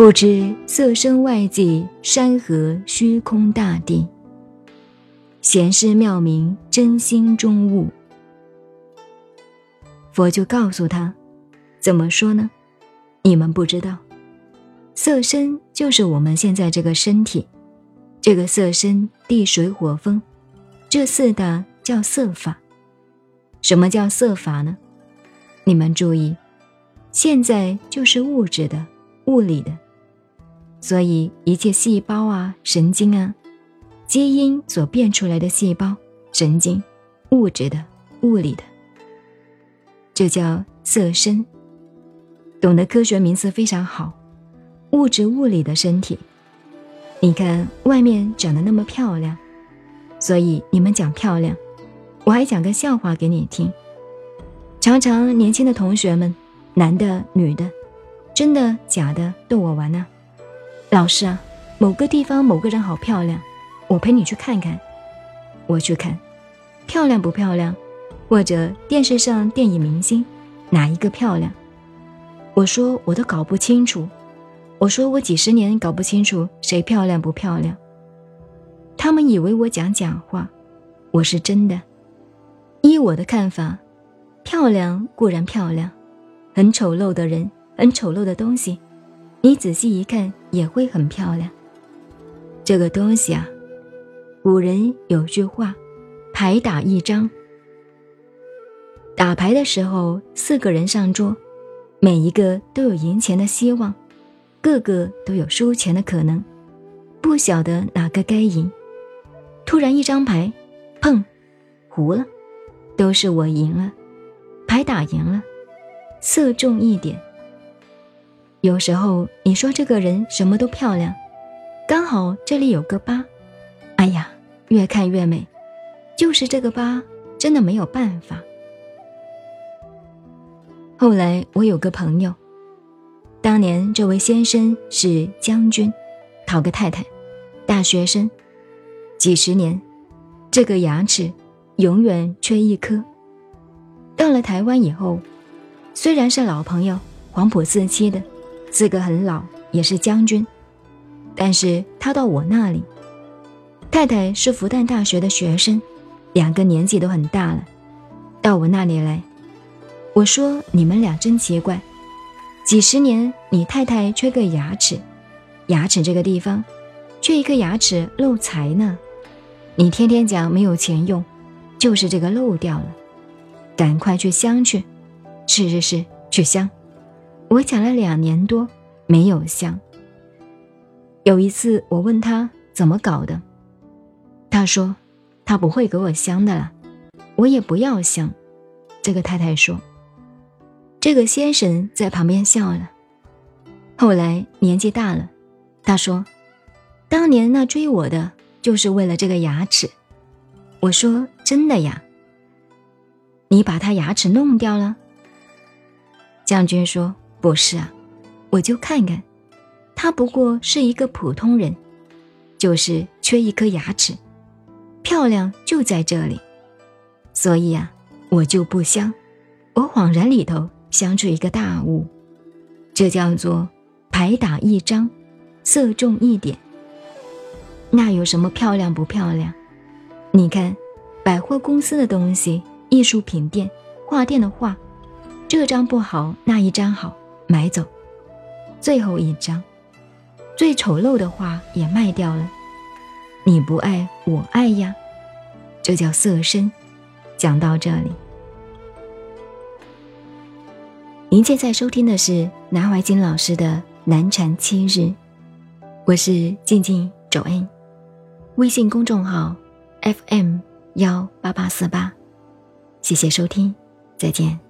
不知色身外际，山河虚空大地。闲师妙明，真心中悟。佛就告诉他，怎么说呢？你们不知道，色身就是我们现在这个身体，这个色身地水火风，这四大叫色法。什么叫色法呢？你们注意，现在就是物质的、物理的。所以，一切细胞啊、神经啊、基因所变出来的细胞、神经、物质的、物理的，这叫色身。懂得科学名词非常好，物质物理的身体。你看外面长得那么漂亮，所以你们讲漂亮。我还讲个笑话给你听。常常年轻的同学们，男的、女的，真的假的，逗我玩呢。老师啊，某个地方某个人好漂亮，我陪你去看看。我去看，漂亮不漂亮？或者电视上电影明星哪一个漂亮？我说我都搞不清楚。我说我几十年搞不清楚谁漂亮不漂亮。他们以为我讲假话，我是真的。依我的看法，漂亮固然漂亮，很丑陋的人，很丑陋的东西。你仔细一看，也会很漂亮。这个东西啊，古人有句话：“牌打一张。”打牌的时候，四个人上桌，每一个都有赢钱的希望，个个都有输钱的可能，不晓得哪个该赢。突然一张牌，砰，糊了，都是我赢了，牌打赢了，色重一点。有时候你说这个人什么都漂亮，刚好这里有个疤，哎呀，越看越美，就是这个疤真的没有办法。后来我有个朋友，当年这位先生是将军，讨个太太，大学生，几十年，这个牙齿永远缺一颗。到了台湾以后，虽然是老朋友，黄埔四期的。资格很老，也是将军，但是他到我那里，太太是复旦大学的学生，两个年纪都很大了，到我那里来，我说你们俩真奇怪，几十年你太太缺个牙齿，牙齿这个地方，缺一颗牙齿漏财呢，你天天讲没有钱用，就是这个漏掉了，赶快去镶去，是是是，去镶。我讲了两年多没有香。有一次我问他怎么搞的，他说他不会给我香的了，我也不要香。这个太太说，这个先生在旁边笑了。后来年纪大了，他说，当年那追我的就是为了这个牙齿。我说真的呀，你把他牙齿弄掉了。将军说。不是啊，我就看看，他不过是一个普通人，就是缺一颗牙齿，漂亮就在这里，所以啊，我就不香。我恍然里头想出一个大悟，这叫做牌打一张，色重一点。那有什么漂亮不漂亮？你看，百货公司的东西，艺术品店、画店的画，这张不好，那一张好。买走，最后一张，最丑陋的画也卖掉了。你不爱我爱呀，这叫色身。讲到这里，您现在收听的是南怀瑾老师的《南禅七日》，我是静静周恩，微信公众号 FM 幺八八四八，谢谢收听，再见。